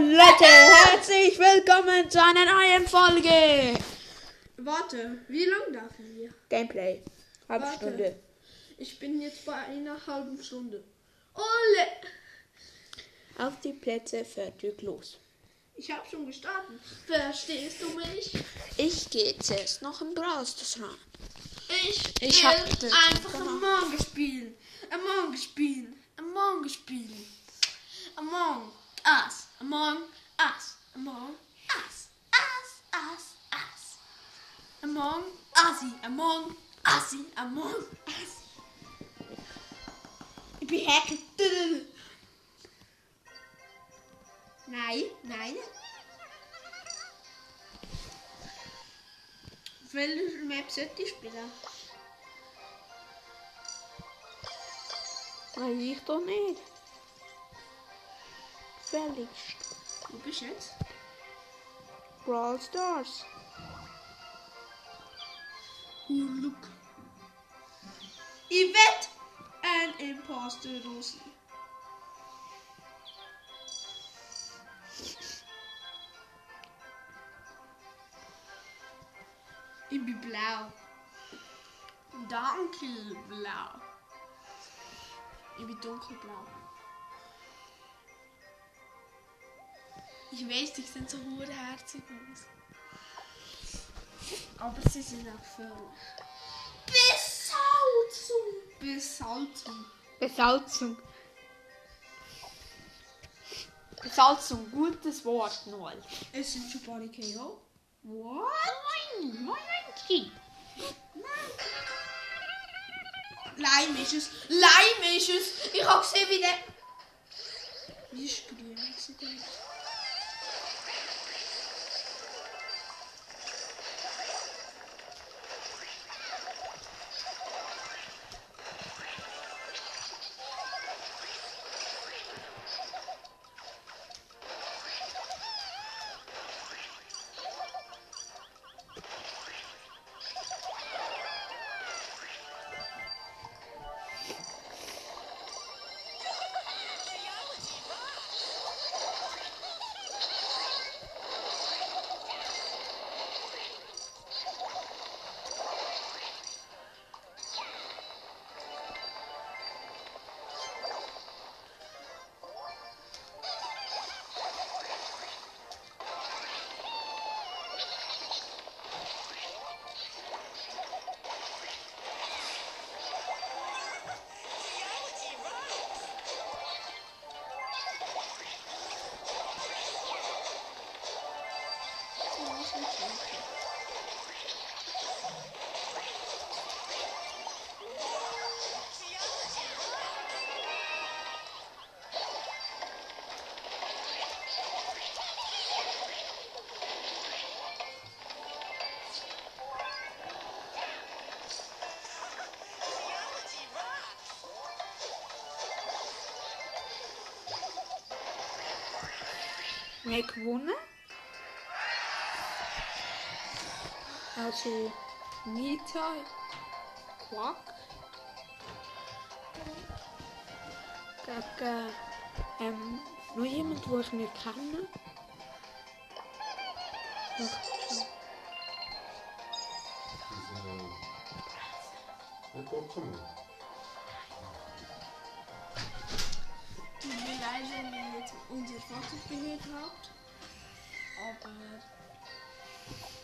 Leute, herzlich willkommen zu einer neuen Folge. Warte, wie lang darf wir? Gameplay. Halbe Warte. Stunde. Ich bin jetzt bei einer halben Stunde. Ole! Auf die Plätze, fertig, los. Ich habe schon gestartet. Verstehst du mich? Ich gehe zuerst noch im Browser rein. Ich, Ich will hab einfach. Among Us spielen. Among Us spielen. Among Us spielen. Among Us. Among Us. Among Us. Us. Us. Us. Among Assi. Among Assi. Among Us. Ich bin hacken. Nein, nein. Auf welcher Map sollte ich spielen? Weiß ich doch nicht. Gefälligst. Wo bist du jetzt? Brawl Stars. Oh, look. Wette, ein Imposter Rosi. Ich bin blau. Danke, blau. Ich bin dunkelblau. Ich weiß, die sehen so herzig aus. Aber sie sind auch gefährlich. Besalzung! Besalzung. Besalzung. Besalzung, gutes Wort, Noel. Es sind schon paar KO. What? Nein, nein, Leim ist es. Leim ist es. Ich hab gesehen, wie der. Wie ist grün? Hat gewonnen? Also, Nita, Quack. Gegen ähm, noch jemand, den ich nicht kenne. Ach, schon. Unser Vater gehört habt. Aber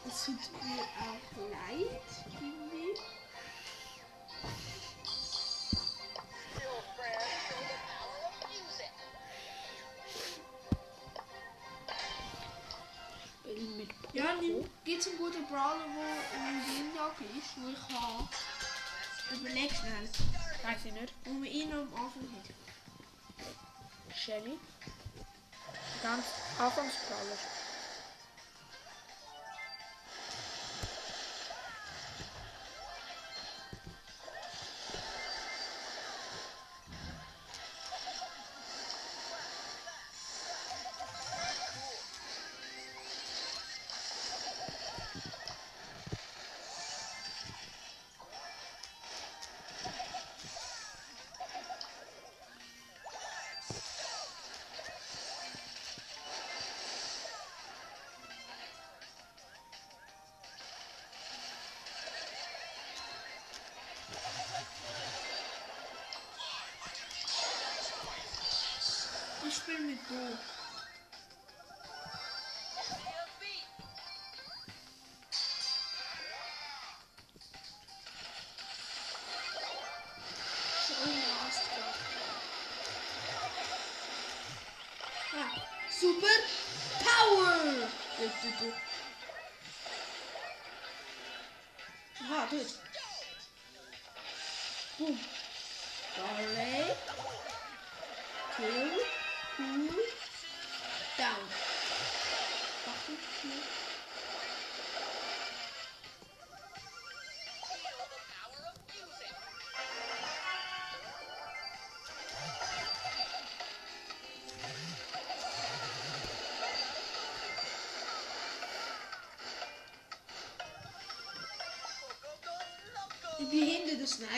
es tut mir auch leid, irgendwie. Ja, gibt es einen guten Brawler, der in Windjag ist, wo ich habe? Überleg schnell, Weiß ich nicht. wo man ihn am Anfang hat. Shelly. Ganz Anfangsbrawler. Spielen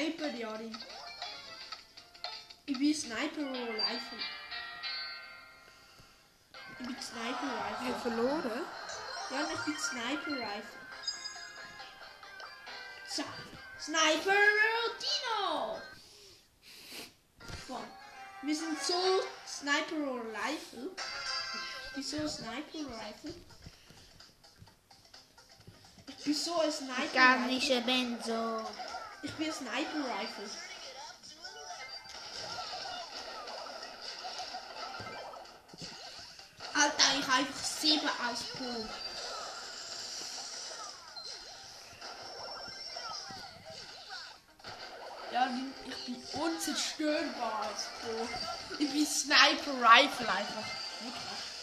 Sniper, Jarin. Ich bin Sniper oder Rifle. Ich bin Sniper Rifle. verloren. Ja, ich bin Sniper Rifle. So. Sniper Dino! Boah. Wir sind so Sniper oder Rifle. Wieso Sniper Rifle? Ich bin so ein Sniper Rifle. Garnische Benzo. Ich bin Sniper Rifle. Alter, ich habe einfach 7 aus Pro. Ja, ich bin unzerstörbar als Pro. Ich bin Sniper Rifle einfach. Wirklich.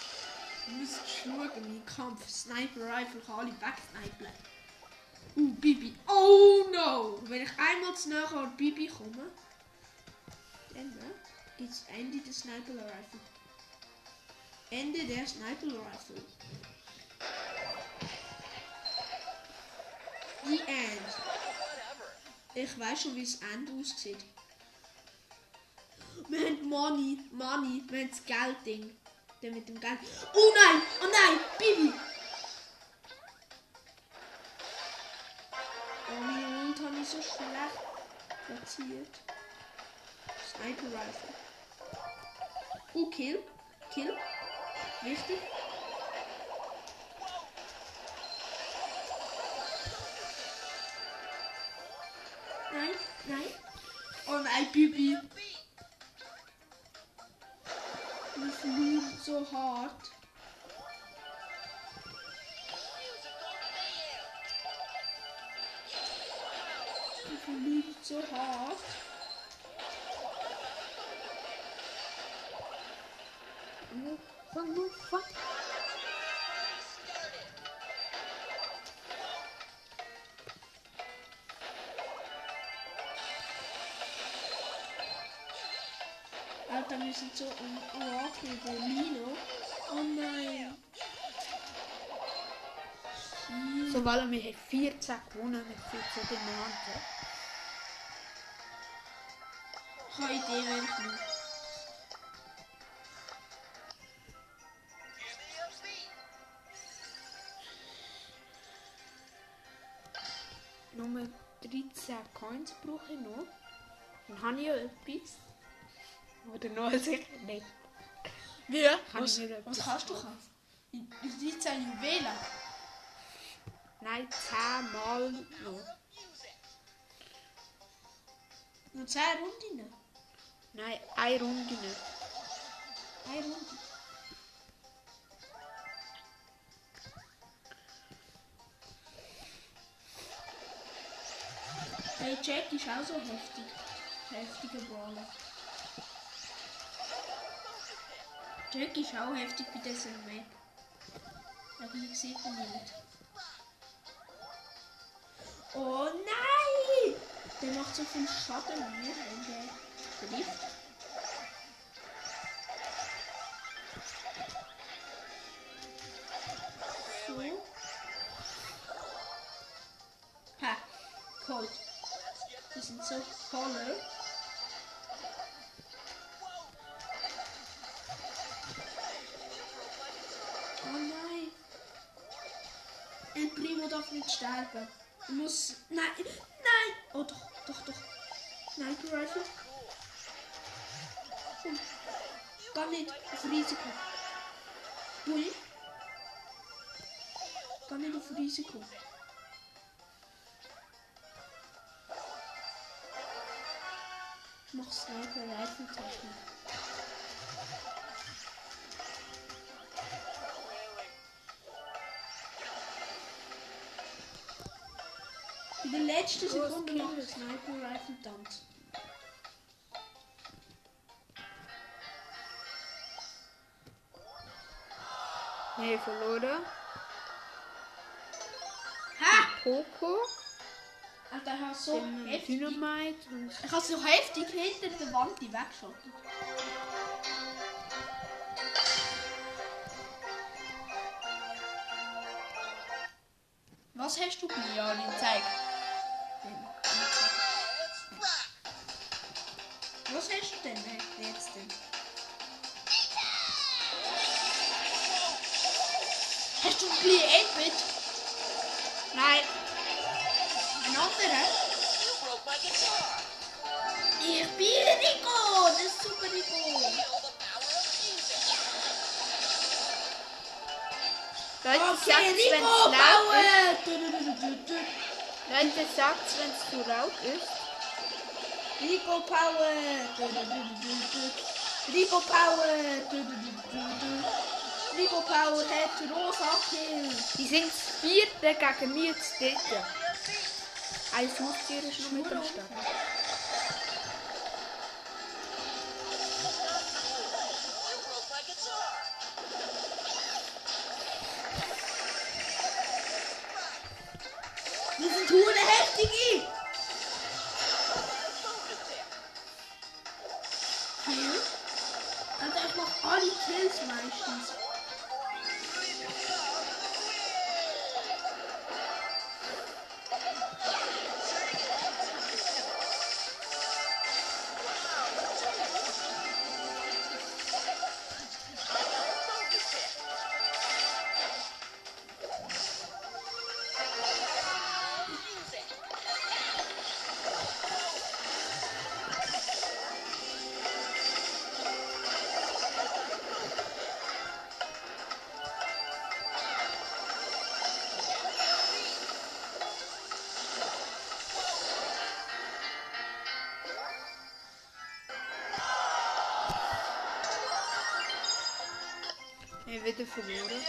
Du musst schauen, mein Kampf. Sniper Rifle kann alle wegsnipen. Uh, Bibi. Oh no! Wenn ich einmal nahe an Bibi komme, dann gibt es Ende der Sniper Rifle. Ende der Sniper Rifle. The End. Ich weiß schon, wie das Ende aussieht. Wir haben Money, Money, wir haben das Geldding. Der mit dem Geld. Oh nein! Oh nein! Bibi! Mein Hund habe ich so schlecht platziert. Sniper Rifle. Oh, Kill. Kill. Wichtig. Nein, nein. Oh nein, Bibi. Wir verlieren so hart. Verlieren so hart. Alter, wir sind so Rock mit der Lino. Oh nein. So, weil wir haben 14 gewonnen mit 14 Diamanten. Ich nicht. Nummer 13 Coins brauche ich noch. Dann habe ich ja etwas. Oder noch sicher nicht. Wie? Kann Was, ich mir was kannst du? In 13 Juwelen. Nein, 10 Mal noch. Nur 10 Runden. Nein, eine Runde nicht. Eine Runde. Hey, Jack ist auch so heftig. Heftiger Brawler. Jack ist auch heftig bei dieser Map. Aber ich sehe ihn nicht. Oh nein! Der macht so viel Schaden mir, wenn der trifft. So. Ha, Cold. Die sind so voller. Oh nein. El Primo darf nicht sterben. Er muss. Nein, nein! Oh doch, doch, doch. Sniper Rifle. Nicht auf Risiko. Bui. Geh nicht auf Risiko. Ich mach Sniper Rifle Technik. In der letzten Sekunde mache ich Sniper Rifle Tanz. Nee, verloren. Ha! Poco, Alter, ich hab so dann heftig. Dynamite und Ich hab so heftig hinter der Wand die weggeschottet. Was hast du bei Jarin? Zeig. Was Bisschen 8-Bit? Nein, Ein anderer? Ich bin Rico! Das ist super Rico! Music. Leute, Okay, sagt's, wenn's Rico, laut ist. Leute, sagt's, wenn's zu laut ist. Rico Power! Rico Power! Rico Power hat rosa Kill! Die sind das vierte gegen mir zu dritte. Ein Haustier ist noch mit am Start. Wieder verloren.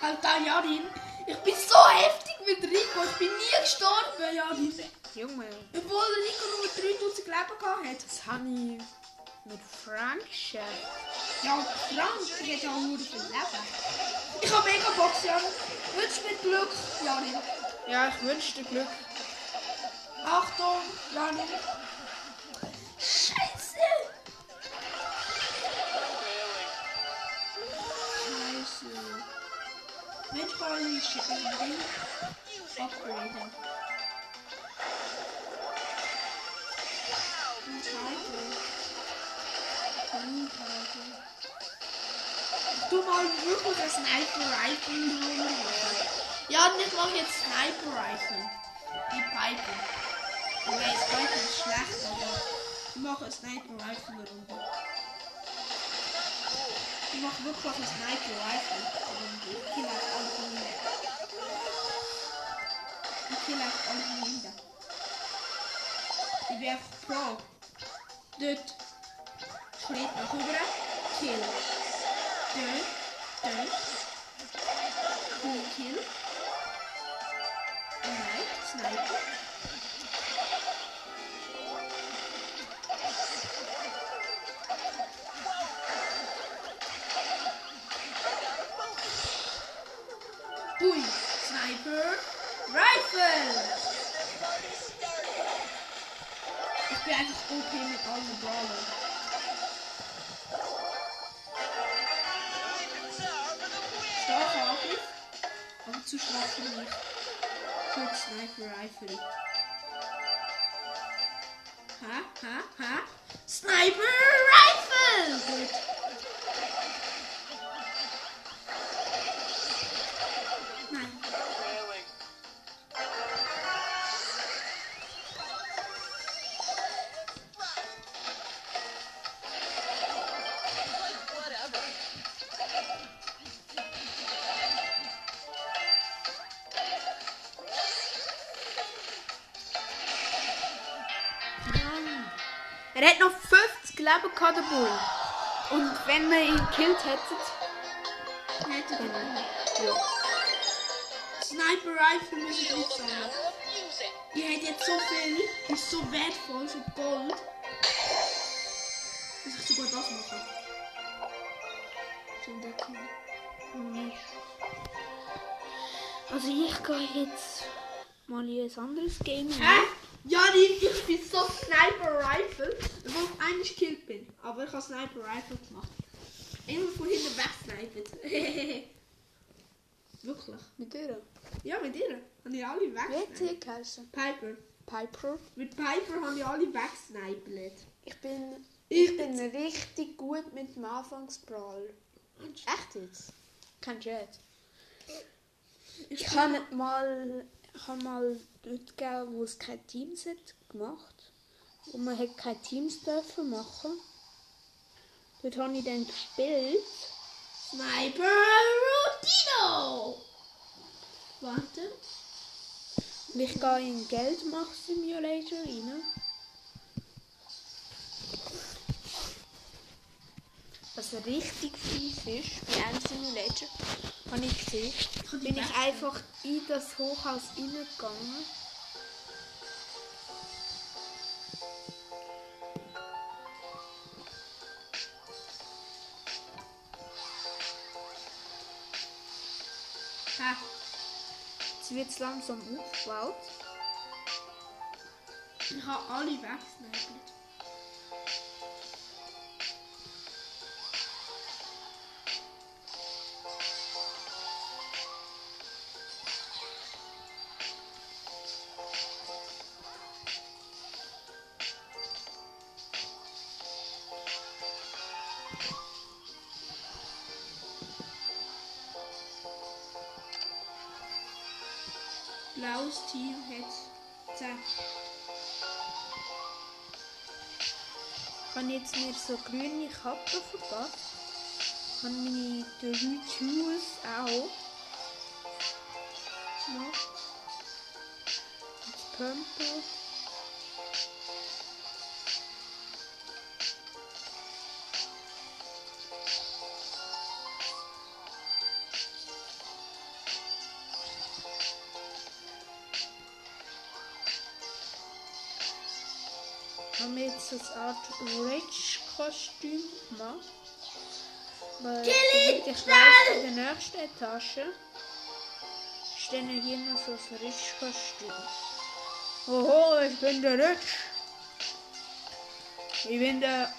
Alter, Jarin, ich bin so heftig mit Rico. Ich bin nie gestorben, Jarin. Junge, Obwohl Rico nur 3000 Leben gehabt hat. das habe ich mit Frank geschafft. Ja, Frank, der hat ja nur viel Leben. Ich habe mega Box, Jarin. Wünsch mir Glück, Jarin. Ja, ich wünsche dir Glück. Titel. Ein Titel. Ich tu mal wirklich ein Sniper Rifle drunter machen. Ja, und ich mache jetzt Sniper Rifle. Die Pipe. Ich weiß, Pipe ist schlecht, aber ich mache Sniper Rifle runter. Ich mache wirklich ein Sniper Rifle runter. Ich kill einfach alle von mir. Ich kill einfach alle von hinten. Ich bin einfach Pro. Dort. Schritt nach oben. Kill. Dort. Dort. Cool Kill. Nein, Sniper. Bin einfach OP mit allen Brawlern. Starker Angriff, aber zu mich. Für die Sniper Rifle. Ha, ha, ha. Sniper Rifle! Gut. 50 Leben gehabt, der Bull. Und wenn wir ihn gekillt hätten, Hätte dann... Ja. Sniper Rifle muss ich the sagen. Ihr habt jetzt so viel, ist so wertvoll, so Gold. Dass ich sogar das mache. So entdecken. Nicht. Also ich gehe jetzt mal in ein anderes Game Hä? Ja, ich, ich bin so Sniper Rifle, wo ich eigentlich gekillt bin. Aber ich habe Sniper Rifle gemacht. Immer von hinten wegsniped. Wirklich? Mit dir? Ja, mit ihr. Habe ich alle Wie hat weggesniped. sie geheißen? Piper. Piper. Mit Piper habe ich alle weggesniped. Ich bin... Ich Ich bin richtig gut mit dem Anfangsbrawl. Echt jetzt? Kein Chat. Ich habe mal, ich habe mal dort gegeben, wo es keine Teams hat gemacht. Und man hat keine Teams dürfen machen. Dort habe ich dann gespielt. Sniper Rodino! Warte. Und ich gehe in Geldmach Simulator rein. Was richtig fies ist bei einem Simulator, habe ich gesehen, bin ich einfach in das Hochhaus reingegangen. Ha. Jetzt wird es langsam aufgebaut. Ich habe alle weggesniped. Blaues Team hat 10. Ich habe jetzt mir so grüne Kappe verpasst. Ich habe meine drei Tools auch. Noch. Jetzt Pumpe. Art Rage-Kostüm gemacht. Weil ich weiß, in der nächsten Etage dann hier noch so ein Rage-Kostüm. Oho, ich bin der Rich. Ich bin der,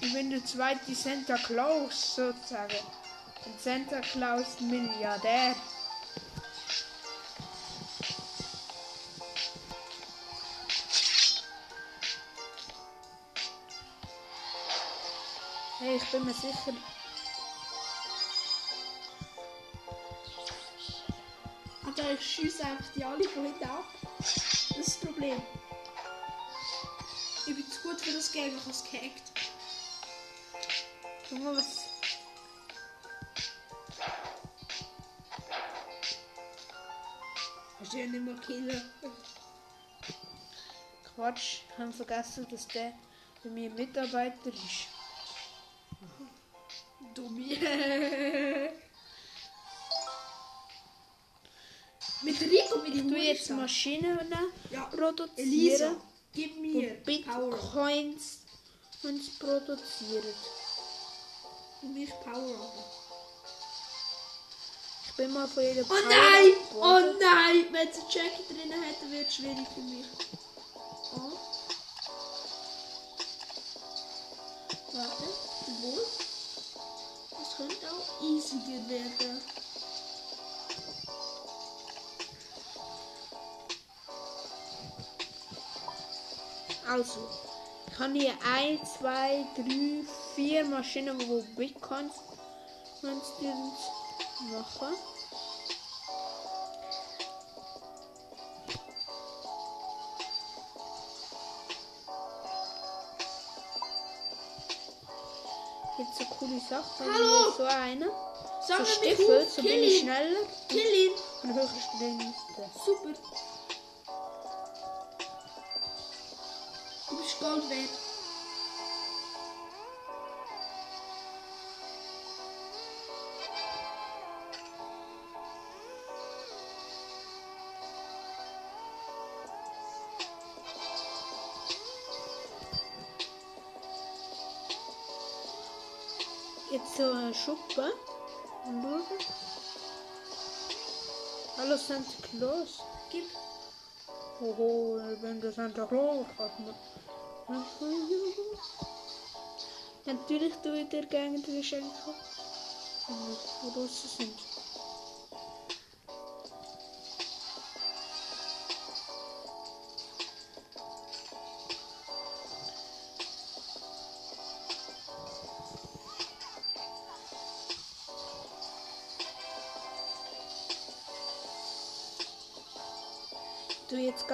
ich bin der zweite Santa Claus sozusagen. Ein Santa Claus Milliardär. Ich bin mir sicher, Alter, ich schieße einfach die alle von hinten ab. Das ist das Problem. Ich bin zu gut für das Game, ich habe es gehackt. guck mal was. Du ja nicht mehr killen. Quatsch, ich habe vergessen, dass der bei mir Mitarbeiter ist. Mit Rico mit Ich tue jetzt Maschinen Ja, produzieren, Elisa, gib mir. Bitcoins uns produzieren. Gib mich Power ab. Ich bin mal von jeder Oh nein! Oh nein! Wenn es einen Jackie drin hätte, wird es schwierig für mich. Oh. Könnte auch easier werden. Also, ich habe hier 1, 2, 3, 4 Maschinen, wo Bitcoins machen. Coole Sachen. Hallo! So eine. So Stiefel, so bin ich schneller Kill ihn! und höher Geschwindigkeit. Super! Du bist Gold wert. Schuppe. Und schauen. Hallo Santa Claus. Gib. Hoho, ich bin der Santa Claus. Natürlich tue ich dir gerne die Geschenke. Die Russen sind.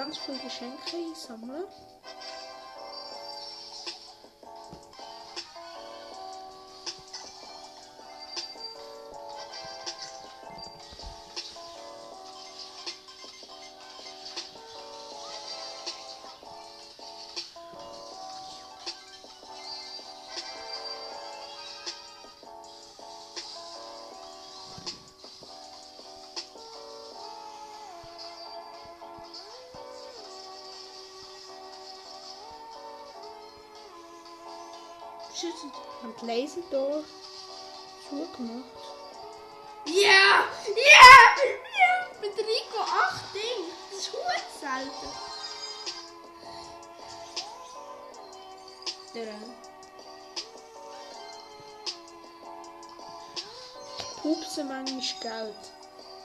Ganz viele Geschenke einsammeln. Schützen. Haben die Laserdoor zugemacht. Ja! Ja! Ja! Mit Rico 8 Ding. Das ist gut selten. Der. Pupse manchmal Geld.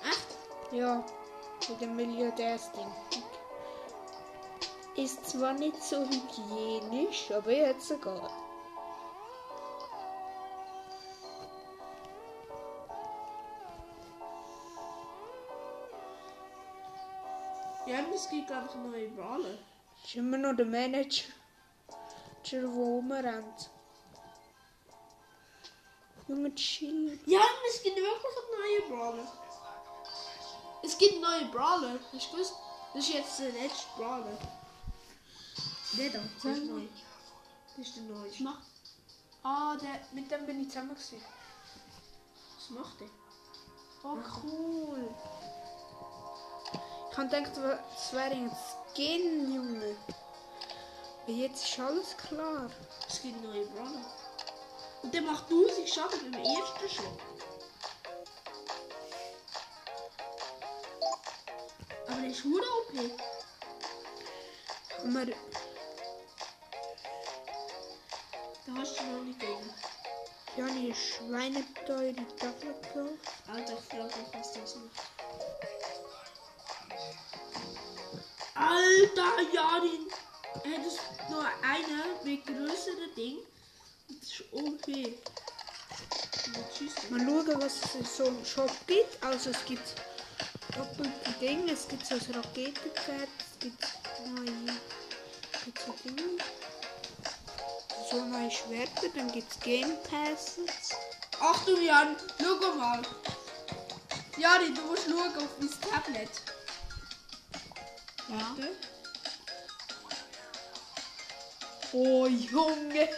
Echt? Ja, für den Milliardärsding. Ist zwar nicht so hygienisch, aber jetzt sogar. Es gibt ich neue Brawler. Ist immer noch der Manager, der rumrennt. Junge, chill. Ja, es gibt wirklich neue Brawler. Es gibt neue Brawler. Du gewusst? Das ist jetzt der letzte Brawler. Der da, das ist neu. Das ist der neue. Was macht, Ah, der, mit dem bin ich zusammen gewesen. was macht der? Oh, cool. Gedacht, es wäre ein Skin, Junge. Aber jetzt ist alles klar. Es gibt neue Brawler. Und der macht 1000 Schaden beim ersten schon. Aber der ist hure OP. Wir, Da hast du noch nicht gegen. ja, die Schweineteure Tafel gekauft. Alter, ich mich, was das macht. Alter, Jarin! Hättest noch eine mit größeren Ding. Das ist tschüss. Mal schauen, was es so im Shop gibt. Also es gibt doppelte Dinge, es gibt so ein Raketenpferd, es gibt neue gibt so Dinge. So neue Schwerter, dann gibt es Game Passes. Achtung, Jan, schau mal. Jari, du musst schauen auf mein Tablet. Ja. Warte. Oh Junge!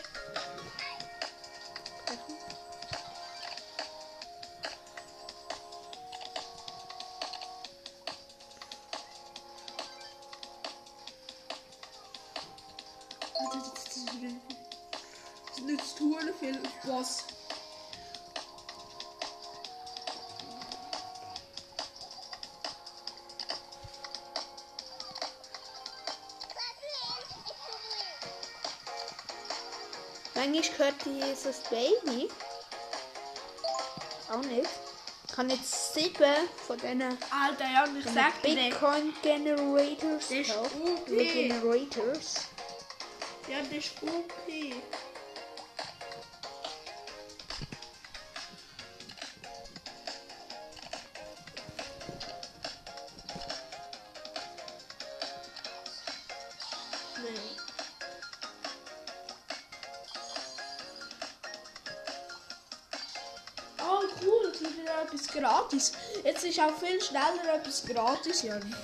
Dieses Baby. Auch nicht. Ich habe jetzt sieben von diesen Alter, Jan, ich sag Bitcoin Generators Der ist. OP. Generators. ja, der ist OP. auch viel schneller etwas gratis, Jan.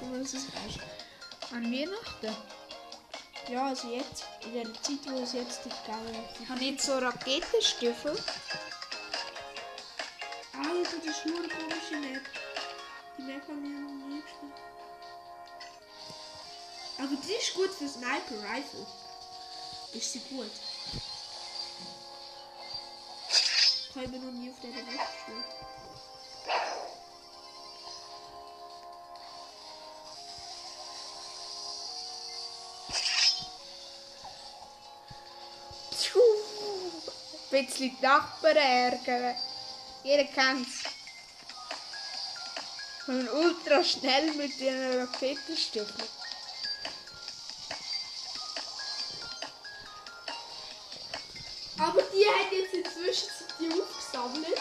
Und das ist echt. An Weihnachten. Ja, also jetzt, in der Zeit, wo es jetzt gegangen Ich habe jetzt so Raketenstiefel. Alter, das ist nur eine komische Map. Die Map haben wir am liebsten. Aber die ist gut für Sniper Rifle. Ist sie gut. Ich habe noch nie auf dieser Map gespielt. Bisschen die Nachbarn ärgern. Jeder kennt's. Und ultra schnell mit den Raketenstiefeln. Aber die hat jetzt inzwischen die aufgesammelt.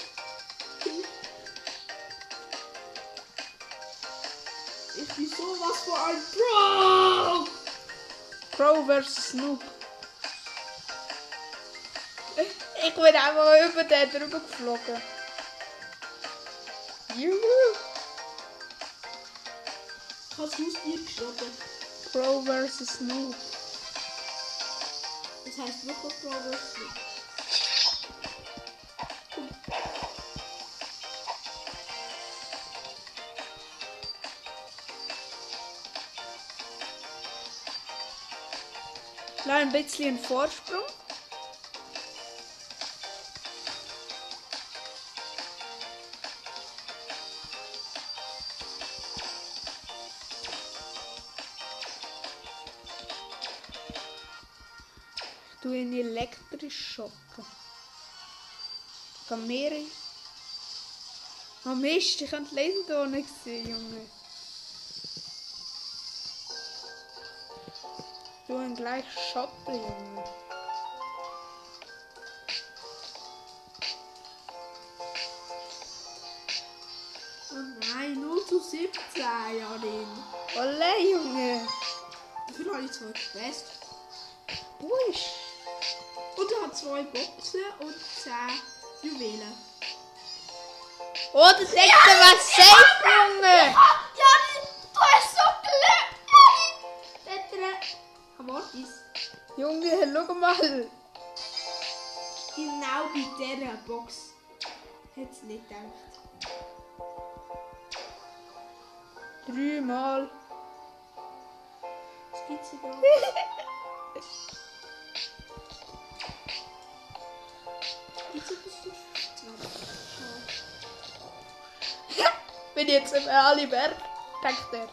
Ich bin sowas von ein Pro! Pro vs Snoop. Ich bin einfach über den drüber geflogen. Juhu. Ich habe das Haustier geschossen. Pro vs Snoop. Das heißt wirklich Pro versus Snoop. Klar, ein bisschen Vorsprung. Elektrisch schocken. Ich kann mehrere. Oh Mist, ich habe die Laser nicht gesehen, Junge. Du ihn gleich schotten, Junge. Oh nein, 0 zu 17, Jarin. Olle, Junge. Dafür habe ich zwei Quests. Busch. Und er hat zwei Boxen und 10 Juwelen. Oh, das letzte war safe, Junge. Jarin, du hast so Glück! Amortis. Junge, schau mal. Genau bei dieser Box. Hätte es nicht gedacht. Dreimal. Was gibt's hier Bin jetzt im Aliberg, denkt er.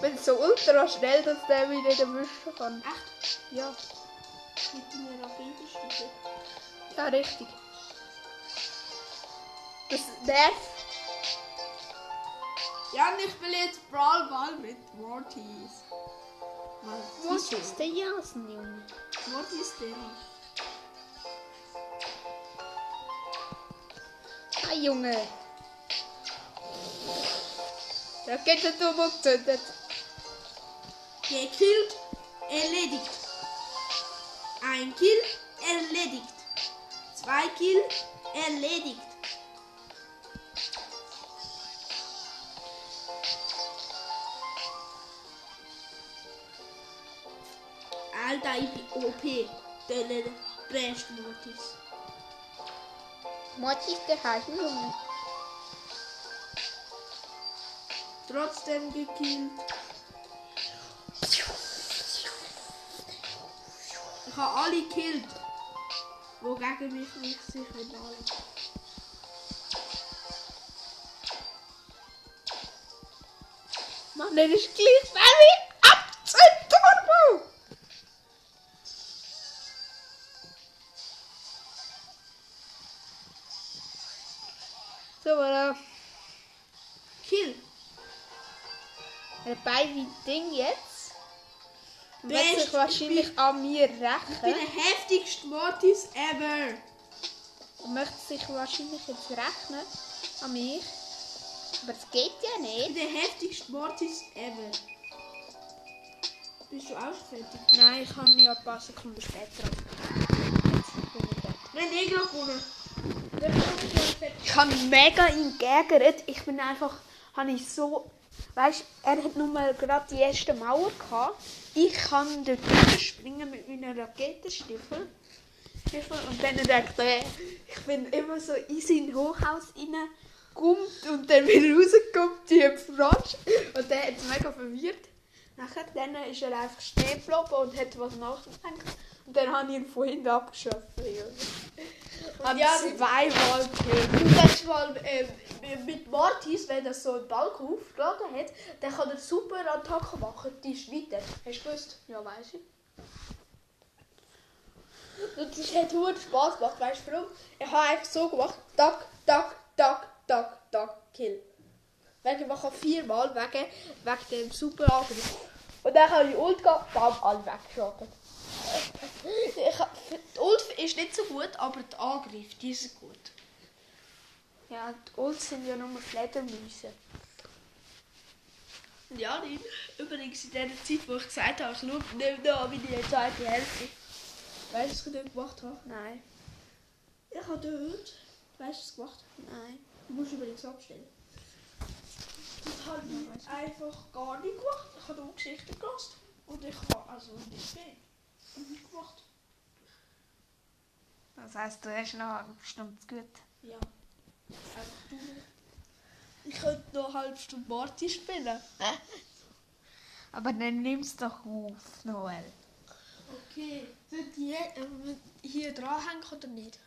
Bin so ultra schnell, dass der mich nicht erwischen kann. Echt? Ja, Mit deiner Raketenstufe? ja, richtig. Das nervt. Ja, und ich will jetzt Brawl Ball mit Mortis. Was ist der Jasen, Junge? Mortis drin. Ah, Junge. Da geht der dumm umgezündet. Gekillt, erledigt. Ein Kill, erledigt. Zwei Kill, erledigt. Bin OP. Der beste Mortis. Der heiße Junge. Trotzdem gekillt. Ich habe alle gekillt. Wo gegen mich nicht sich alle. Mann, der ist gleich very Wie Ding jetzt. Wird sich wahrscheinlich an mir Ich bin rächen. der heftigste Mortis ever. Und möchte sich wahrscheinlich jetzt rechnen an mich. Aber es geht ja Ich nicht. bin der heftigste Mortis ever. Bist du auch fertig? Nein, ich kann ja ein paar Sekunden später. Bin ich. Wenn ich gerade gewonnen. Ich habe mega ihn geärgert. Ich bin einfach, habe ich so, weißt, er hat nur mal gerade die erste Mauer gehabt. Ich kann dort springen mit meinen Raketenstiefel. Stiefel. Und dann denkt er, ich bin immer so in sein Hochhaus reingekommen und dann wieder rausgekommen, die Frosch. Und der hat es mega verwirrt. Nachher dann ist er einfach stehen geblieben und hat was nachgedacht. Und dann habe ich ihn von hinten abgeschossen. Und ja, zweimal gekillt. Und letztes Mal ähm, mit Mortis, wenn er so einen Balken aufgeladen hat, dann kann er super Attacke machen. Die ist weiter. Hast du gewusst? Ja, weiß ich. Und das hat hohen Spaß gemacht. Weißt du warum? Ich habe einfach so gemacht. Tack, tack, tack, tack, tack, kill. Wegen, man kann viermal wegen, wegen dem super Angriff. Und dann habe ich Ult gehabt, bam, alle weggeschossen. Die Ult ist nicht so gut, aber der Angriff, die ist gut. Ja, die Ults sind ja nur Fledermäuse. Ja, Lin. Übrigens in der Zeit, wo ich gesagt habe, ich schaue nicht mehr an meine zweite Hälfte. Weißt du, was ich dort gemacht habe? Nein, Ich habe dort, weißt du, was ich gemacht habe? nein. Du musst übrigens abstellen. Das habe ich einfach gar nicht gemacht. Ich habe nur Geschichten gelassen. Und ich habe also nicht mehr. Gemacht. Das heisst, du hast noch bestimmt gut. Ja. Einfach du. Ich könnte noch eine halbe Stunde Marty spielen. Aber dann nimm's doch auf, Noel. Okay. Sollte die äh, hier dranhängen oder nicht?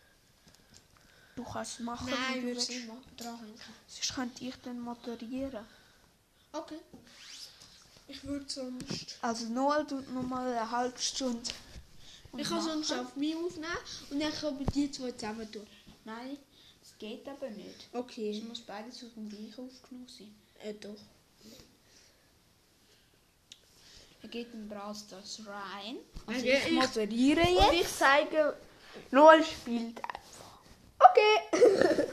Du kannst es machen, Nein, wie du willst. immer dranhängen. Sonst könnte ich dann moderieren. Okay. Ich würde sonst... Also Noel tut noch mal eine halbe Stunde. Ich kann sonst auf mich aufnehmen und dann kann ich die zwei zusammen tun. Nein, das geht aber nicht. Es Okay. muss beides auf dem gleichen aufgenommen sein. Äh, doch. Er geht in Brawl Stars rein. Also Also ich- ich moderiere Und jetzt. ich zeige... Noel spielt einfach. Okay.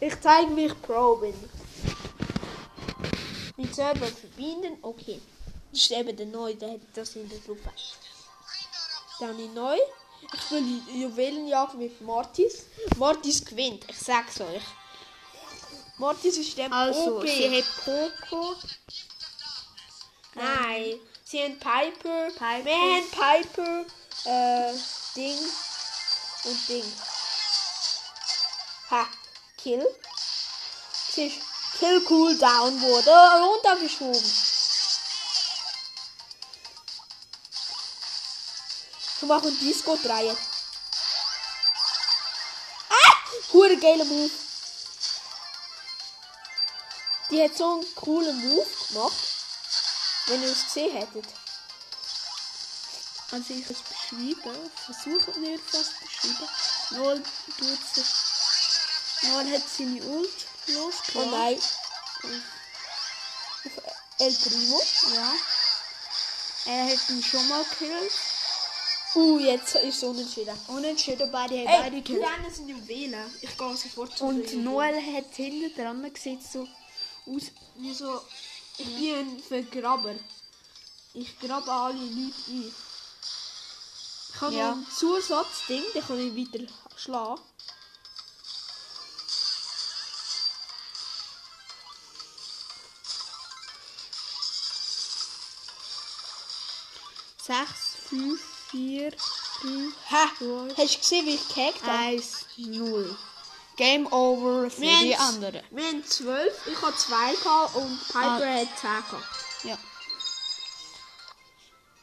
ich zeige, wie ich Pro bin. Die Server verbinden. Okay. Das ist eben der neue, der hat das in der Gruppe. Dann die neu. Ich spiele Juwelenjagd mit Mortis. Mortis gewinnt, ich sag's euch. Mortis ist dem Also, OP. sie hat Poco. Nein, sie haben Piper, wir haben Piper, äh, Ding und Ding. Ha, Kill. Sie ist Kill Cooldown wurde runtergeschoben. Wir machen Disco drehen. Ah! Hure geiler Move. Die hat so einen coolen Move gemacht. Wenn ihr es gesehen hättet. Also ich es beschreiben. Versuche nicht fast zu beschreiben. Noel tut sich. Noel hat seine Ult Oh losgelassen. nein. Auf El Primo. Ja. Er hat ihn schon mal gekillt. Uh, jetzt ist es unentschieden. Unentschieden, beide haben Ey, beide die gekillt. anderen sind Juwelen. Ich gehe sofort zu Und den Noel hat hinten dran gesehen so aus. Wie so, ich bin ein Vergraber. Ich grabe alle Leute ein. Ich habe Ja. noch ein Zusatzding, den kann ich weiter schlagen. Sechs, fünf, vier, drei, Hä? zwei, Hast du gesehen, wie ich gehackt habe? eins, null. Game over für Wir die anderen. Wir haben 12, ich habe 2 gehabt und Piper Ah. hat 10 gehabt. Ja.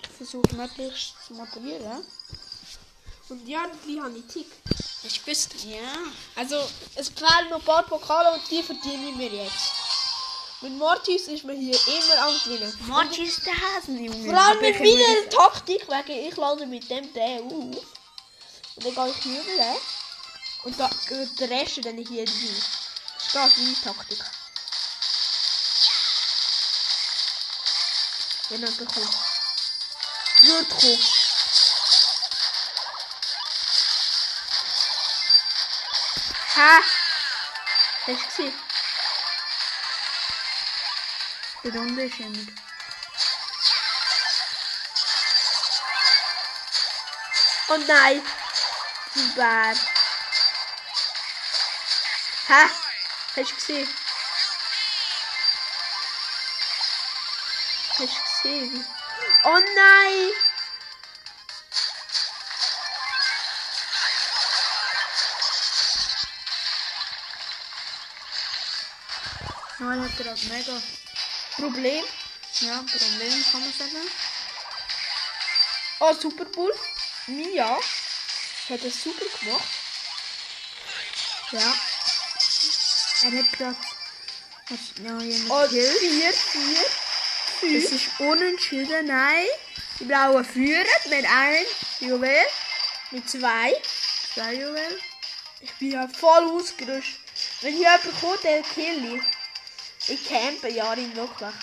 Ich versuche möglichst zu moderieren. Und ja, die habe ich Tick. Hast du gewusst? Ja. Also, es fehlen noch ein paar Pokale und die verdiene ich mir jetzt. Mit Mortis ist man hier immer am Gewinnen. Morty ist der Hasenjunge. Vor allem mit meiner Taktik, wegen ich lade mit dem der auf. Und dann gehe ich hier rüber. Und da, und der Rest dann hier rein. Das ist meine Taktik. Wenn er kommt. Wird kommen. Ha! Hast du gesehen? Der Runde ist immer. Oh nein! Ein Bär. Hä? Hast du gesehen? Hast du gesehen? wie- Oh nein! Noel hat gerade mega. Problem. Ja, Problem kann man sagen. Oh, Super Bowl. Mia hat es super gemacht. Ja. Er hat gerade. Ja, Oh, gekillt. 4, 4, Es ist unentschieden, nein. Die Blauen führen mit einem Juwel. mit 2. Zwei Juwel. Ich bin ja voll ausgerüstet. Wenn hier jemand kommt, der kill ich. Ich campe ja in wirklich.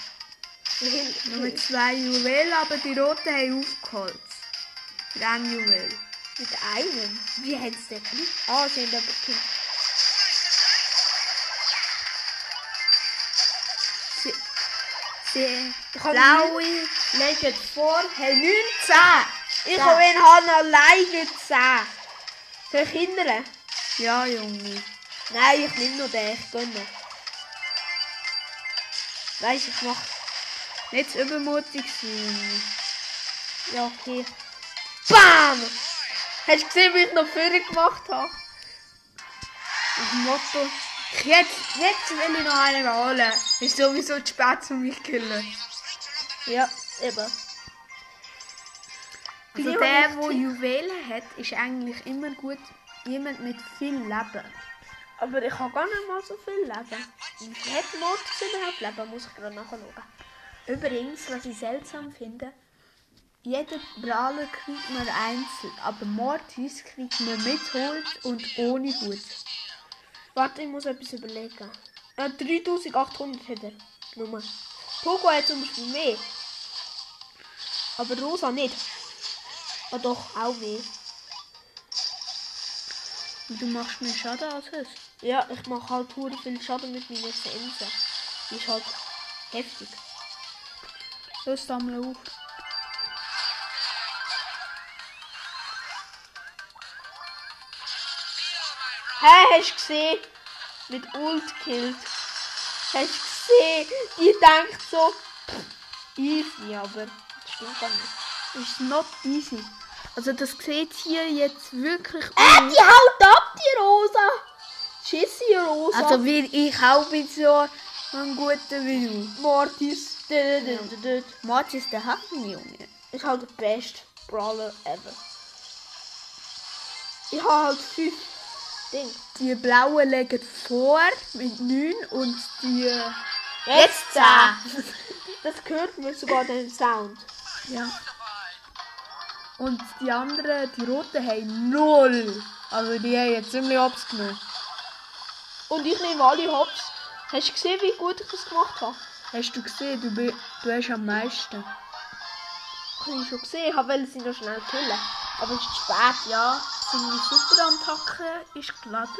Ich- Nur mit zwei Juwelen, aber die Roten haben aufgeholt. Mit einem Juwel. Mit einem? Wie haben sie den gekriegt? Ah, sie haben jemanden gekillt. Sie, sie blaue legen vor, haben 9, 10. Ich habe ihn haben alleine 10. Soll ich hindern? Ja, Junge. Nein, ich nehme nur den, ich gönne. Weißt ich mach. Nicht übermutig sein. Ja, okay. BAM! Hast du gesehen, wie ich noch Führer gemacht habe? Nach dem Motto, jetzt, jetzt will ich noch einen holen. Ist sowieso zu spät für mich zu killen. Ja, eben. Also der, der Juwelen hat, ist eigentlich immer gut jemand mit viel Leben. Aber ich habe gar nicht mal so viel Leben. Hat Mortis überhaupt Leben? Muss ich gerade nachschauen. Übrigens, was ich seltsam finde, jeder Brawler kriegt man einzeln, aber Mortis kriegt man mit Hut und ohne Hut. Warte, ich muss etwas überlegen. Äh, 3800 hat er. Nummer. Poco hat zum Beispiel mehr. Aber Rosa nicht. Ah doch, auch mehr. Und du machst mehr Schaden als es. Ja, ich mache halt hure viel Schaden mit meinen Sensen. Die ist halt heftig. Los, sammle auf. Hä, hey, hast du gesehen? Mit Ult killt. Hast du gesehen? Die denkt so. pff, Easy, aber das stimmt gar nicht. Ist not easy. Also das sieht hier jetzt wirklich Äh, aus. die haut ab, die Rosa. Schissi, Rosa. Also wie ich auch bin so ein guter wie du. Mortis. Dö. Mortis der Hacken, Junge. Ist halt der beste Brawler ever. Ich habe halt fünf Ding. Die blauen legen vor mit 9 und die... Jetzt zehn. Das hört man sogar den Sound. Ja. Und die anderen, die roten, haben null. Also die haben jetzt ziemlich abgenommen. Und ich nehme alle Hops. Hast du gesehen, wie gut ich das gemacht habe? Hast du gesehen, du, du hast am meisten. Ich habe schon gesehen, ich wollte sie noch schnell killen. Aber es ist spät, ja. Seine Superattacke ist geladen.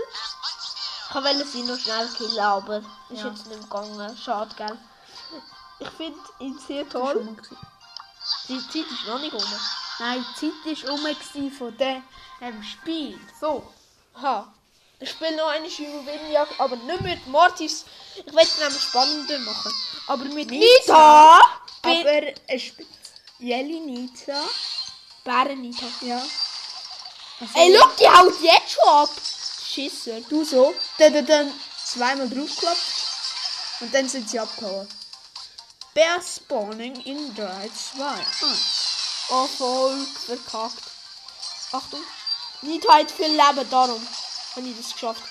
Ich wollte sie noch schnell killen, aber ist Ja. jetzt nicht gegangen. Schade, gell? Ich finde ihn sehr toll. Die Zeit ist noch nicht um. Nein, die Zeit war gewesen von dem ähm, Spiel. So. Ha. Ich spiele noch eine Juwelenjagd, aber nicht mit Mortis. Ich will es nämlich spannender machen. Aber mit Nita! Aber eine spezielle Nita. Bären Nita. Ja. Also, Ey, look, die haut jetzt schon ab! Schisser. du so. Dann, dann, dann zweimal draufgeklappt. Und dann sind sie abgehauen. Bear spawning in 3, 2, 1. Oh, voll verkackt. Achtung. Nita hat viel Leben, darum habe ich das geschafft.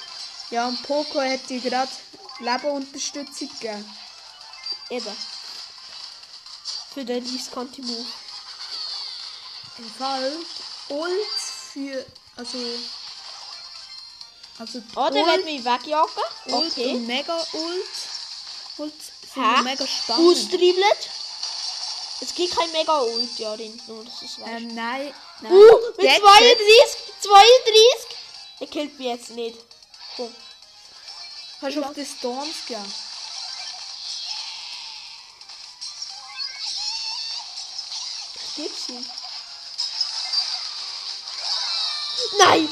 Ja, und Poco hat dir gerade Lebenunterstützung gegeben. Eben. Für den riskanten Move. Im Fall Ult für. Also. Also. Oh, der Ult, wird mich wegjagen. Ult Okay. und Mega Ult. Ult sind Hä? mega spannend. Austriebelt. Es gibt kein Mega-Ult, ja, Rin, nur dass du es weißt. Ähm, nein. nein. Uh, mit Jetzt 32, 32. Er killt mich jetzt nicht. Komm. Hast du auf die Storms gegeben? Gibt's ihn? Nein!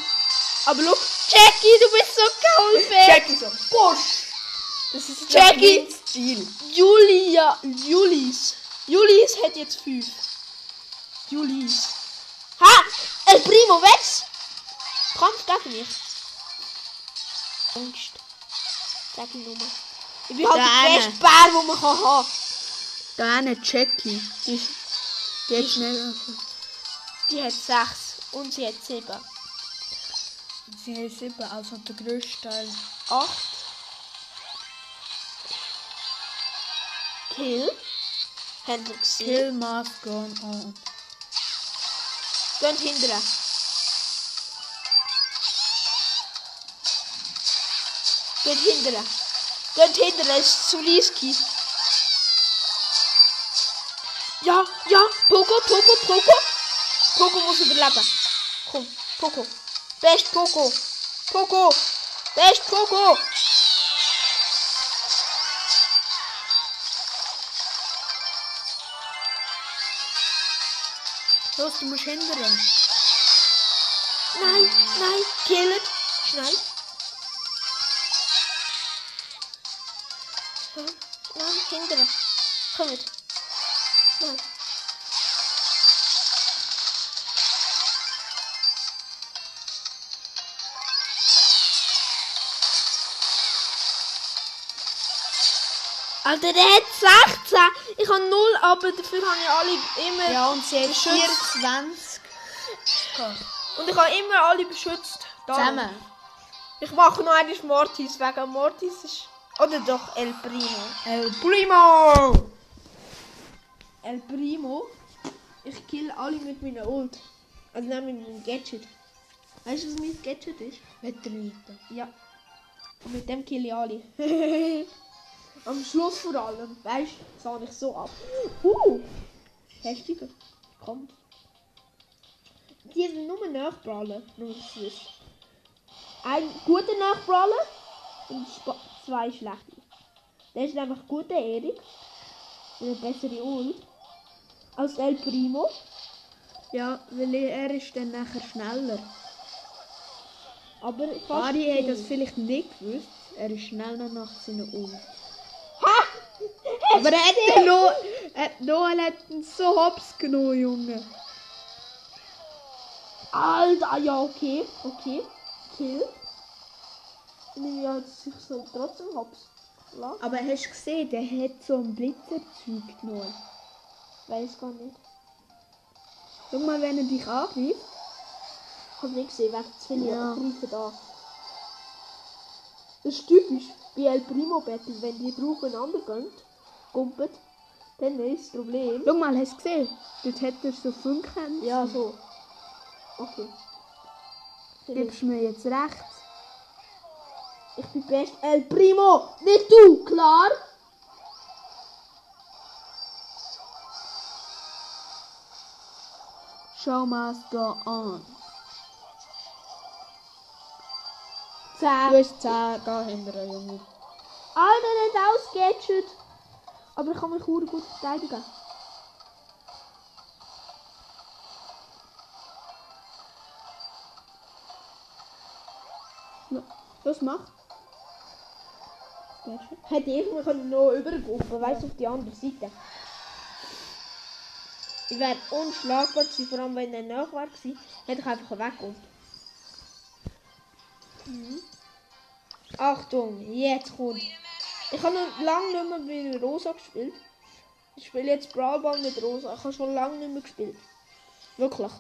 Aber look, Jackie, du bist so geil, Jackie so. Push! Das ist Jackie. Stil. Julia, Julis. Julis hat jetzt 5. Julis. Ha! El Primo, Wex! Kampf gegen mich. Angst. Sag ich nur mal. Ich bin halt Der beste Bär, den man kann haben Da eine Jackie. Die, ist- die hat schnell. Die hat sechs und sie hat sieben. Sie hat sieben, also der grösste Teil. Acht. Kill. Haben wir gesehen. Kill must go on. Geht hinterher. Geht hinterher. Geht hinterher, es ist zu risky. Ja, ja, Poco, Poco, Poco. Poco muss überleben. Komm, Poco. Best Poco. Poco. Best Poco. Los, du musst hindern. Nein, nein, kill it. Schnell. Komm mit. Nein. Alter, der hat 16. Ich habe 0, aber dafür habe ich alle immer Ja, und sie hat beschützt. 24. Und ich habe immer alle beschützt. Darum. Zusammen. Ich mache noch einmal Mortis, wegen Mortis ist... Oder doch El Primo. El Primo! El Primo. Ich kill alle mit meiner Ult. Also nicht mit meinem Gadget. Weißt du, was mein Gadget ist? Weiterreiten. Ja. Und mit dem kill ich alle. Am Schluss vor allem. Weißt du, sah ich so ab. Uh! Heftiger. Kommt. Die sind nur Nachbrallen. Nur wisst. Ein guter Nachbrallen und zwei schlechte. Der ist einfach guter Erik. Und eine bessere Ult. Als El Primo. Ja, weil er ist dann nachher schneller. Aber Ari hat das vielleicht nicht gewusst. Er ist schneller nach seiner Ult. Ha! Aber er hat den Noel, äh, Noel hat ihn so hops genommen, Junge. Alter, ja, okay. Okay. Kill. Und ja, sich so trotzdem hops. Aber hast du gesehen, der hat so ein Blitzerzeug genommen. Weiß gar nicht. Schau mal, wenn er dich angreift. Ich habe nicht gesehen, zu viele Ja. greifen da. Das ist typisch bei El Primo Battle, wenn die drauf einander gehen, kumpeln, dann ist das Problem. Schau mal, hast du gesehen? Dort hat er so Funken. Ja, so. Okay. Gibst du mir jetzt recht? Ich bin best El Primo, nicht du, klar? Show must go on. Du Zehn. hast 10, geh hinterher, Junge. Alter, nicht ausgegadget. Aber ich kann mich gut verteidigen. Was mach? Hätte ich mich noch übergucken, weißt du, auf die andere Seite. Ich wäre unschlagbar gewesen, vor allem wenn er nach war hätte ich einfach weggekommen. Mhm. Achtung, jetzt kommt. Ich habe noch lange nicht mehr mit Rosa gespielt. Ich spiele jetzt Brawl Ball mit Rosa. Ich habe schon lange nicht mehr gespielt. Wirklich.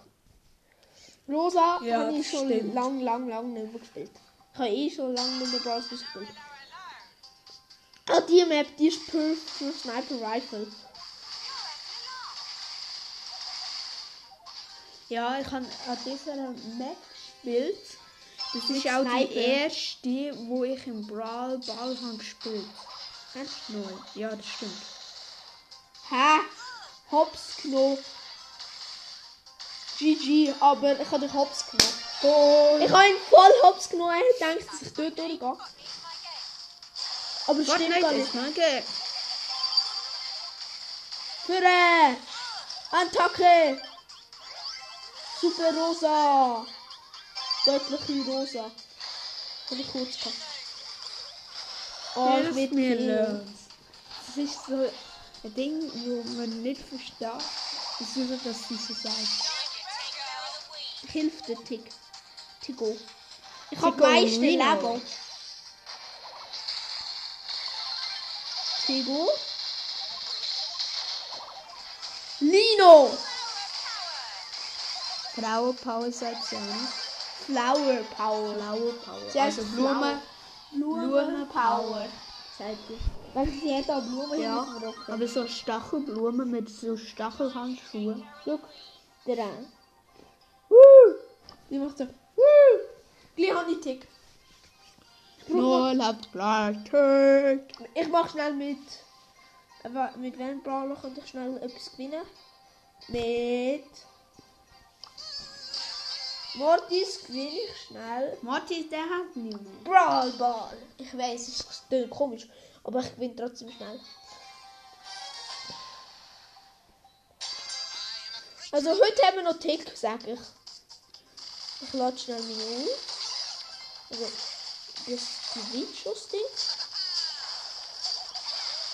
Rosa Ja, habe ich schon stimmt. lang, lang, lang nicht mehr gespielt. Ich habe eh schon lange nicht mehr Brawl Stars gespielt. Ah, die Map, die ist perfekt für Sniper Rifle. Ja, ich habe an dieser Map gespielt. Das ist auch die erste, wo ich im Brawl Ball habe gespielt. Echt? Neu. Ja, das stimmt. Hä? Hops genommen. GG, aber ich habe dich Hops genommen. Goal! Ich habe ihn voll Hops genommen. Er denkt, dass ich dort durchgehe. Aber stimmt gar nicht. das mag Führe! Attacke! Super rosa! Deutliche rosa. Hab ich kurz gehabt. Oh, ich will mir. Leute. Das ist so ein Ding, wo man nicht versteht, wieso das sie so sagt. Hilft der Tick. Tigo. Ich habe meiste. Leben. Tigo. Lino. Frauenpower sagt sie auch nicht. Flower Power. Blaue Power. Sie also Blume. Blumenpower. Sagt sie. Weil sie hat auch Blumen Ja, aber so Stachelblumen mit so Stachelhandschuhen. Schau, der eine. Woo! Die macht so. Woo! Gleich habe ich Tick. Null hat Plastik. Ich mach schnell mit. wa- Mit welchem Brawler könnte ich schnell etwas gewinnen? Mit. Mortis gewinne ich schnell. Mortis, der hat niemand. Brawl Ball. Ich weiß, es ist komisch, aber ich gewinne trotzdem schnell. Also heute haben wir noch Tick, sag ich. Ich lade schnell meine Ult. Also das Gewinnschuss-Ding.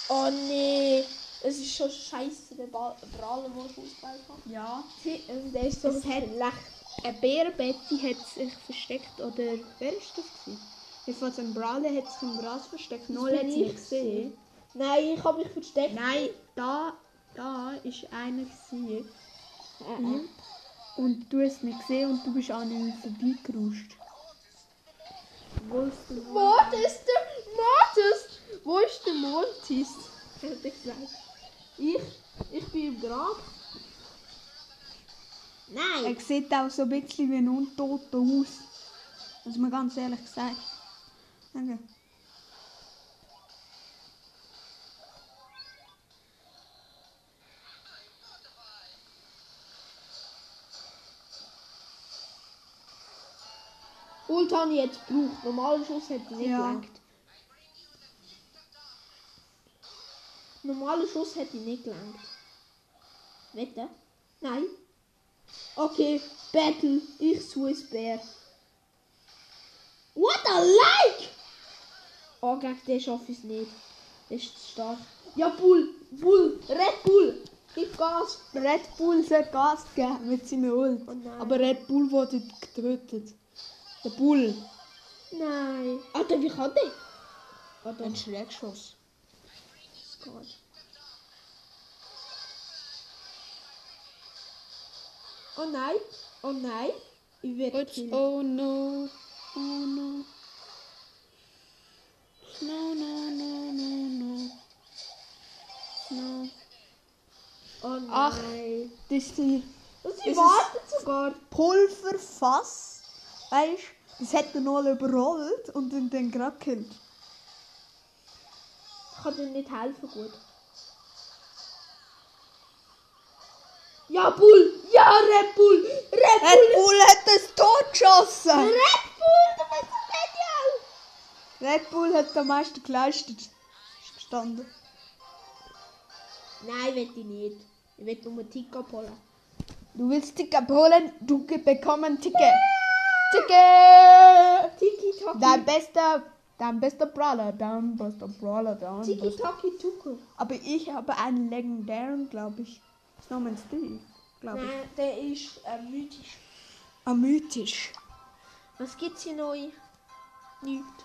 Oh nee, es ist schon scheiße, der Brawler, der ich ausgewählt habe. Ja. Also Der ist so schlecht. Eine Bärbetty hat sich versteckt, oder wer ist das? gewesen? Jedenfalls ein Brawler hat sich im Gras versteckt. Null hat sie nicht gesehen. Nein, ich habe mich versteckt. Nein, da, da ist einer gewesen. Äh, Mhm. Und du hast mich gesehen und du bist an ihm vorbeigeruscht. Wo ist der Mortis, der Mortis! Wo ist der Mortis? Hätte ich gesagt. Ich, ich bin im Grab. Nein! Er sieht auch so ein bisschen wie ein Untoter aus. Muss man ganz ehrlich gesagt. Okay. Ult habe ich jetzt gebraucht. Normaler Schuss hätte nicht Ja. gelangt. Normaler Schuss hätte nicht gelangt. Wette? Nein. Okay, Battle. Ich Swiss Bär. What a like! Oh, gegen den schaffe ich es nicht. Das ist zu stark. Ja, Bull! Bull! Red Bull! Gib Gas! Red Bull soll Gas geben mit seiner Ult. Oh. Aber Red Bull wurde getötet. Der Bull. Nein. Alter, wie kann der? Ein Schrägschuss. Gott. Oh nein, oh nein. Ich werde Gut. killen. Oh no. Oh no. No, no, no, no, no. No. Oh nein. Ach. Das ist die sie ist- sogar. Pulverfass. Weißt du? Das hat er noch überrollt und dann, dann gerade gekillt. Ich kann dir nicht helfen, gut. Ja, Bull! Ja! Red Bull! Hat das tot geschossen! Red Bull! Du bist ein Red Bull hat am meisten geleistet. Ist gestanden. Nein, will ich nicht. Ich will nur einen Tick abholen. Du willst Ticket holen, du bekommst ein Ticket. Ticket! Tiki Taki. Dein bester, dein bester Brawler, dein bester Brawler, dein Tiki. Taki Tuku. Aber ich habe einen legendären, glaube ich. Namens Steve, glaube ich. Nein, der ist äh, mythisch. Ah, mythisch. Was gibt's hier neu? Nichts.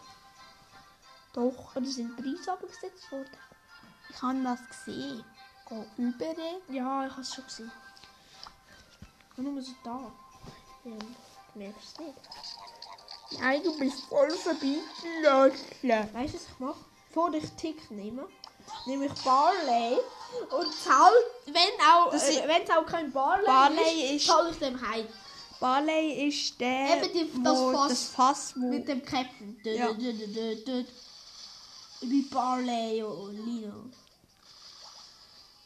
Doch, Oder sind Preise abgesetzt worden? ich habe das gesehen. Geh über den. Ja, ich habe es schon gesehen. Und nur so da. Ja, du merkst es nicht. Nein, du bist voll vorbeigelaufen. Weißt du, was ich mache? Bevor ich Tick nehme, nehme ich Barley und zahl, wenn auch, Das äh, wenn es auch kein Barley, Barley ist, zahle ich dem heim. Barley ist der, Eben die- das wo, Fass. das Fass, wo... Mit dem Ja. dö. Ich bin Barley und Lino.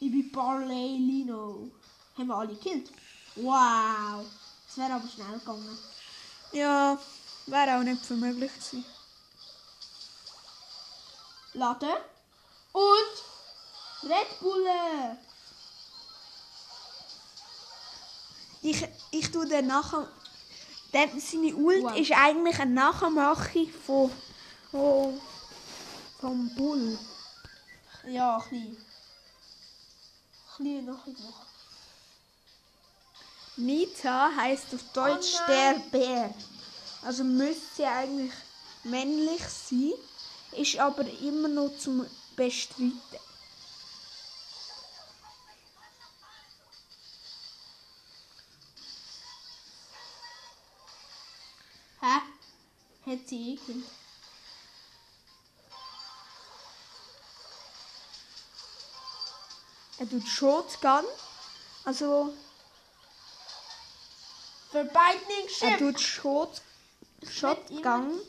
Ich bin Barley Lino. Haben wir alle gekillt? Wow. Das wäre aber schnell gegangen. Ja, wäre auch nicht für möglich gewesen. Laden. Und Red Bull. Ich, ich tue den nachher... Der, seine Ult Wow. ist eigentlich eine Nachmachung von, von, vom Bull. Ja, ein bisschen. Ein bisschen ein Nita heißt auf Deutsch Oh der. Bär. Also müsste sie eigentlich männlich sein, ist aber immer noch zum bestreiten. Hä? Hat sie irgend... Er tut Shotgun. Also... Verbinding Ship. Er tut Shot, Shotgun.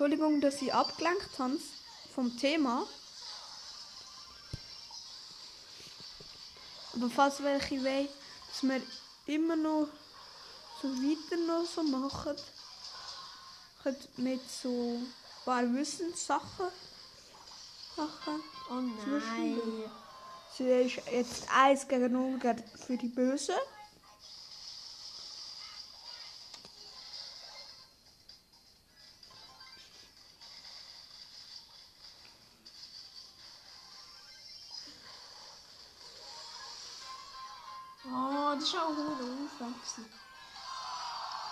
Entschuldigung, dass ich abgelenkt habe vom Thema. Aber falls welche wollen, dass wir immer noch so weiter noch so machen, könnt mit so ein paar Wissenssachen Sachen. Oh nein. Sie ist jetzt 1 gegen 0 gegen- für die Bösen.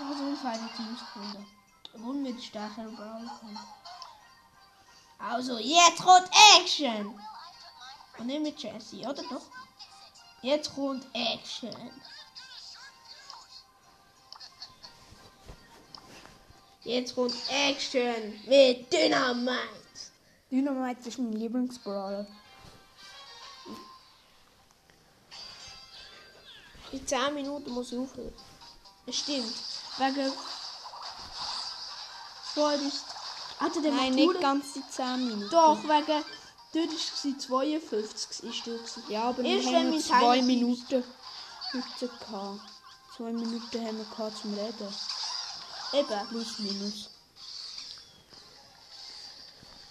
Ich habe so unfaire Teams gefunden. Und mit stärkeren Brawler kommen. Also, jetzt kommt Action! Und nicht mit Jesse, oder doch? Jetzt kommt Action. Jetzt kommt Action mit Dynamite. Dynamite ist mein Lieblingsbrawler. In 10 Minuten muss ich aufhören. Das stimmt. Wegen. Vorher ist. Alter, der Nein, nicht ganz die 10 Minuten. Doch, wegen. Dort war es 52 ist du. Ja, aber Erst wir haben mein nur zwei Timer Minuten heute gehabt. Zwei Minuten haben wir gehabt zum Reden. Eben. Plus, minus.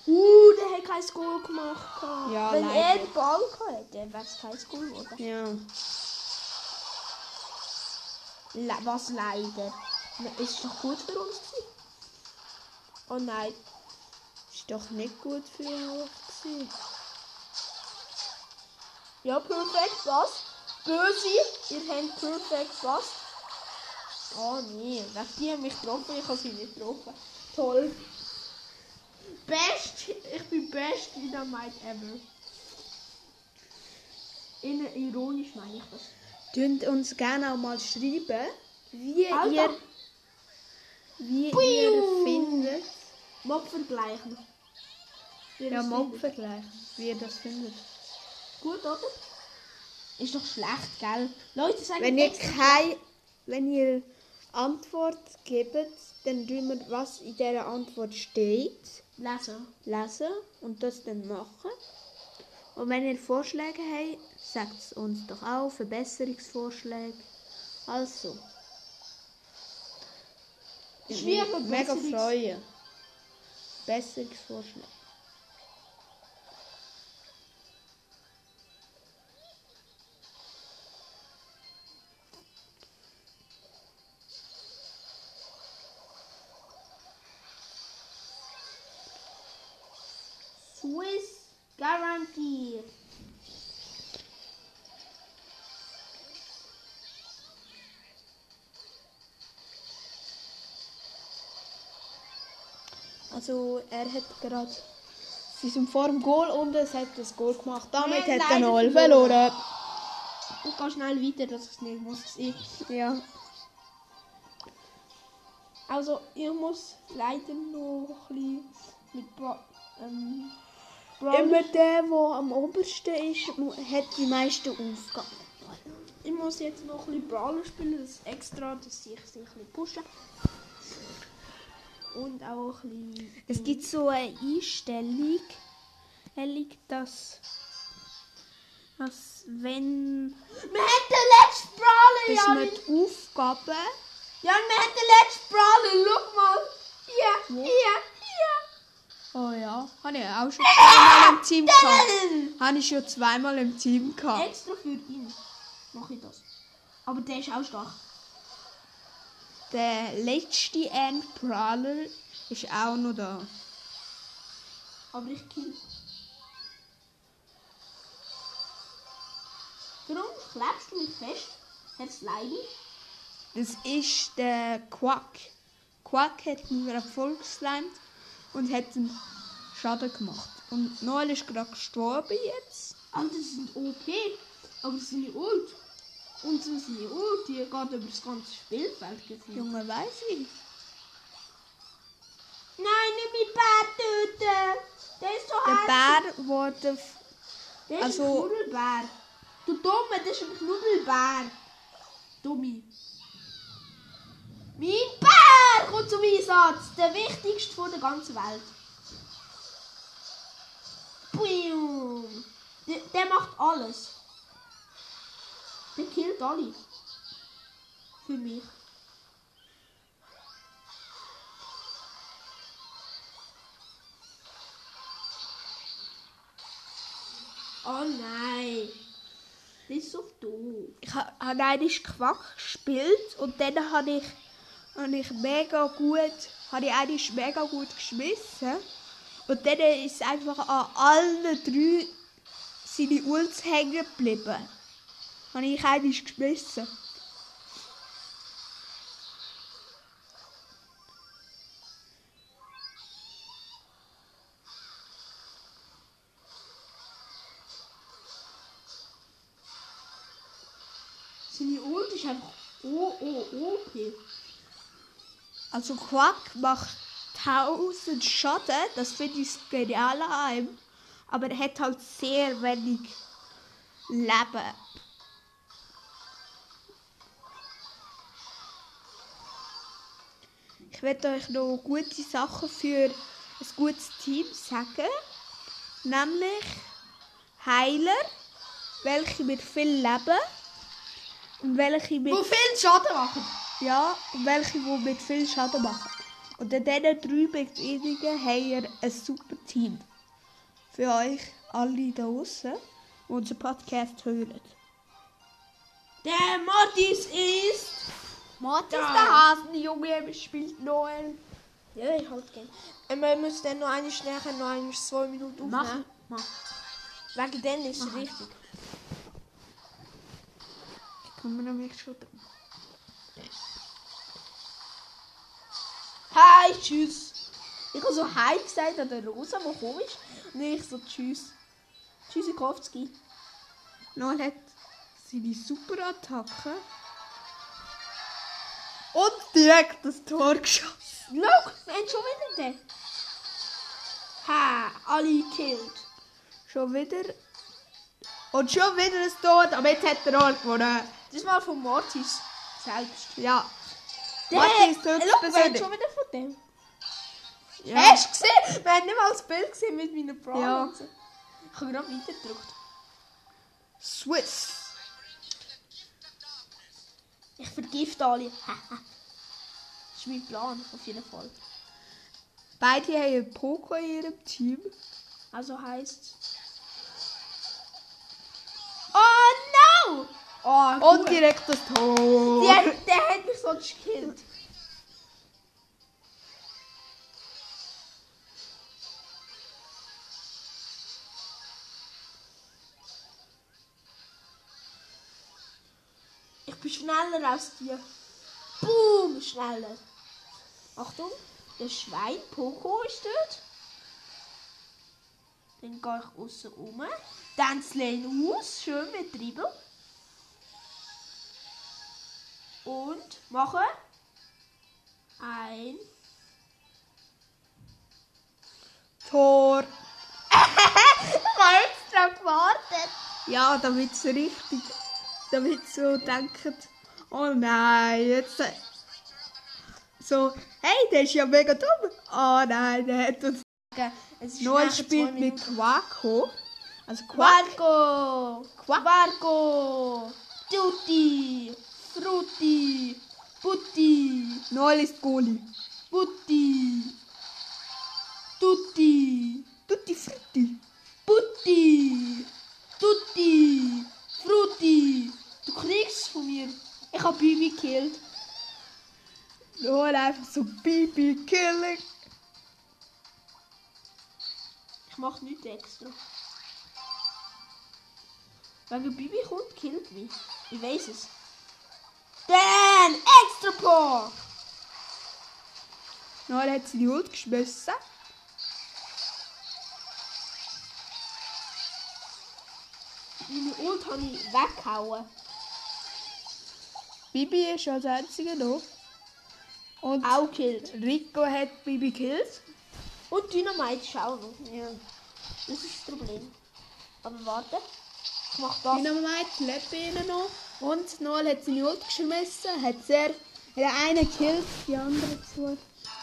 Uh, der hat kein Goal gemacht. Ja, Wenn leider. er den Ball hätte, wäre es kein Goal geworden. Ja. Le was leider. Ist doch gut für uns gewesen. Oh nein. Ist doch nicht gut für gewesen. Ja, perfekt, was? Böse, ihr habt perfekt, was? Oh nee, wegen die haben mich getroffen, ich habe sie nicht getroffen. Toll. Best, ich bin best Dynamite ever. In, ironisch meine ich das. Tönt uns gerne auch mal schreiben, wie Alter. ihr, wie ihr findet. Mob vergleichen. Ja, das Mobvergleich, wie ihr das findet. Gut, oder? Ist doch schlecht, gell? Leute sagen Wenn ihr keine, wenn ihr Antwort gebt, dann tun wir, was in dieser Antwort steht, lesen. lesen und das dann machen. Und wenn ihr Vorschläge habt, sagt es uns doch auch, Verbesserungsvorschläge. Also. Ein mega Verbesserungs- freuen. Besserungsvorschläge. Swiss Guarantee. Also er hat gerade. Sie sind vor dem Goal und es hat das Goal gemacht. Damit Wir hat er null verloren. Ich gehe schnell weiter, dass ich es nicht muss. Ja. Also, ich muss leider noch ein bisschen mit Bra ähm, Brawl- Immer der, der am obersten ist, hat die meisten Aufgaben. Ich muss jetzt noch ein bisschen Brawler spielen, das ist extra, dass ich sie ein bisschen pushen. Und auch. Es gibt so eine Einstellung, Einstellung, dass, dass wenn Wir haben den letzten Brawler, ja! man die Aufgaben Ja, wir haben den letzten Brawler, schau mal! Hier, hier, hier! Oh ja, habe ich auch schon zweimal im Team gehabt. Habe ich schon zweimal im Team gehabt. Extra für ihn mache ich das. Aber der ist auch stark. Der letzte End Prowler ist auch noch da. Aber ich kill. Warum klebst du mich fest? Hat's Leiden? Das ist der Quack. Quack hat mir gerade vollgeslimed und hat einen Schaden gemacht. Und Noel ist gerade gestorben jetzt. Alter, das sind OP. Aber das sind nicht ult. Und so seine Ulti geht über das ganze Spielfeld gefühlt. Junge, weiß ich. Nein, nicht mein Bär töten! Der ist so Der. Bär wurde. Der ist also- ein Knuddelbär. Du Dumme, das ist ein Knuddelbär. Dummi. Mein Bär kommt zum Einsatz. Der wichtigste von der ganzen Welt. Boom. Der, der macht alles. Der killt alle. Für mich. Oh nein. Das ist so doof. Ich ha- habe einmal Quack gespielt und dann habe ich, habe ich mega gut, habe ich einmal mega gut geschmissen. Und dann ist einfach an allen drei seine Ults hängen geblieben. Habe ich einmal geschmissen. Seine Ult ist einfach O. Also Quack macht 1000 Schaden, das finde ich genial an ihm. Aber er hat halt sehr wenig Leben. Ich werde euch noch gute Sachen für ein gutes Team sagen. Nämlich Heiler, welche mit viel Leben und welche mit Wo viel Schaden machen. ja, und welche, die mit viel Schaden machen. Und in diesen drei Bedingungen haben wir ein super Team. Für euch alle da draußen, die unseren Podcast hören. Der Mortis ist. Martin Da. der Hasenjunge spielt Noel. Ja, ich halt gerne. Ähm, wir müssen dann noch eine schnell noch eine zwei Minuten aufnehmen. Machen. Mach. Wegen denen ist es richtig. Kommen wir nämlich schon dran. Hi, tschüss. Ich habe so Hi gesagt an der Rosa, die komisch ist. Und ich so Tschüss. Tschüssikowski. Noel hat seine Superattacke. Und direkt das Tor geschossen. Look, wir haben schon wieder den. Ha, alle gekillt. Schon wieder. Und schon wieder ein Tor, aber jetzt hat er auch gewonnen. Das mal von Mortis selbst. Ja. Der, Mortis tötet haben persönlich. schon wieder von dem. Ja. Hast du gesehen? Wir haben nicht mal das Bild gesehen mit meinen Brawlern. Ja. Ich habe gerade weiter gedrückt. Swiss. Ich vergifte alle. das ist mein Plan, auf jeden Fall. Beide haben einen Poco in ihrem Team. Also heißt. Oh no! Oh, Und direkt das Tor. der, der hat mich sonst gekillt. Schneller als dir. Boom, schneller. Achtung, der Schwein Poco ist dort. Dann gehe ich außen rum. Dann das Lane aus, schön mit Dribbel. Und mache ein. Tor. Ich habe extra gewartet. Ja, damit es richtig. Damit so denken, oh nein, jetzt. So, hey, der ist ja mega dumm. Oh nein, der hat uns. Noel spielt mit. Quaco. Also. Quarko! Quarko! Tutti! Frutti! Putti! Noel ist Goalie. Putti! Tutti! Tutti frutti. Putti! Tutti! Frutti! Du kriegst von mir. Ich habe Bibi gekillt. Noel einfach so Bibi killing. Ich mache nichts extra. Wenn Bibi kommt, killt mich. Ich weiß es. Dann extra Power! Noel hat seine Ult geschmissen. Meine Ult habe ich weggehauen. Bibi ist als einzige da. Und Auch killt. Rico hat Bibi killt. Und Dynamite ist auch noch. Ja. Das ist das Problem. Aber warte. Ich mach das. Dynamite lebt ihnen noch. Und Noel hat seine Ult geschmissen, hat sehr. Der eine killt, die andere zwei.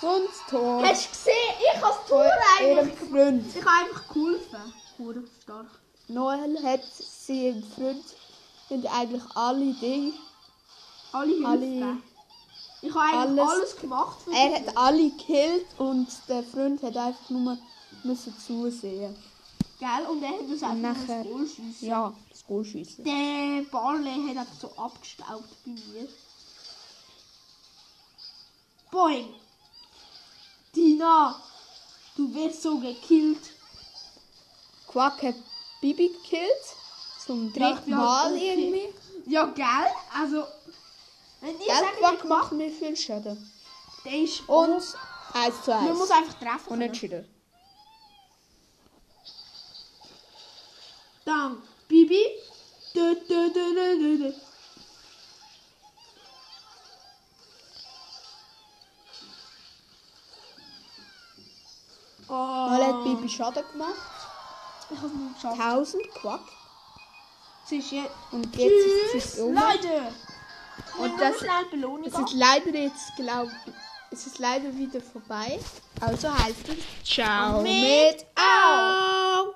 Und Tor. Hast du gesehen? Ich habe das Tor eigentlich. Freund. Ich habe einfach geholfen. Hure stark. Noel hat seinen Freund und eigentlich alle Dinge. Alle. Alle- Ich habe eigentlich alles- alles, gemacht. für Er hat alle gekillt und der Freund hat einfach nur müssen zusehen. Gell? Und er hat uns einfach nachher- ins Goal schiessen. Ja, das Goal schiessen. Der Barley hat einfach so abgestaubt bei mir. Boing! Tina! Du wirst so gekillt. Quack hat Bibi gekillt. Zum dritten ja, Mal irgendwie. Ja, gell? Also, wenn sage, Quack der macht mir viel Schaden. der ist Und Und 1 zu man 1. muss einfach treffen. können. Unentschieden. Dann Bibi. Dö, dö, dö. Oh, Noel hat Bibi Schaden gemacht. Ich habe nicht geschafft. 1000 Quack. Es ist jetzt. Und jetzt ist Tschüss, es um. Leute. Und das- Es ist leider jetzt, glaub es ist leider wieder vorbei. Also heißt es Ciao Mit mit Au.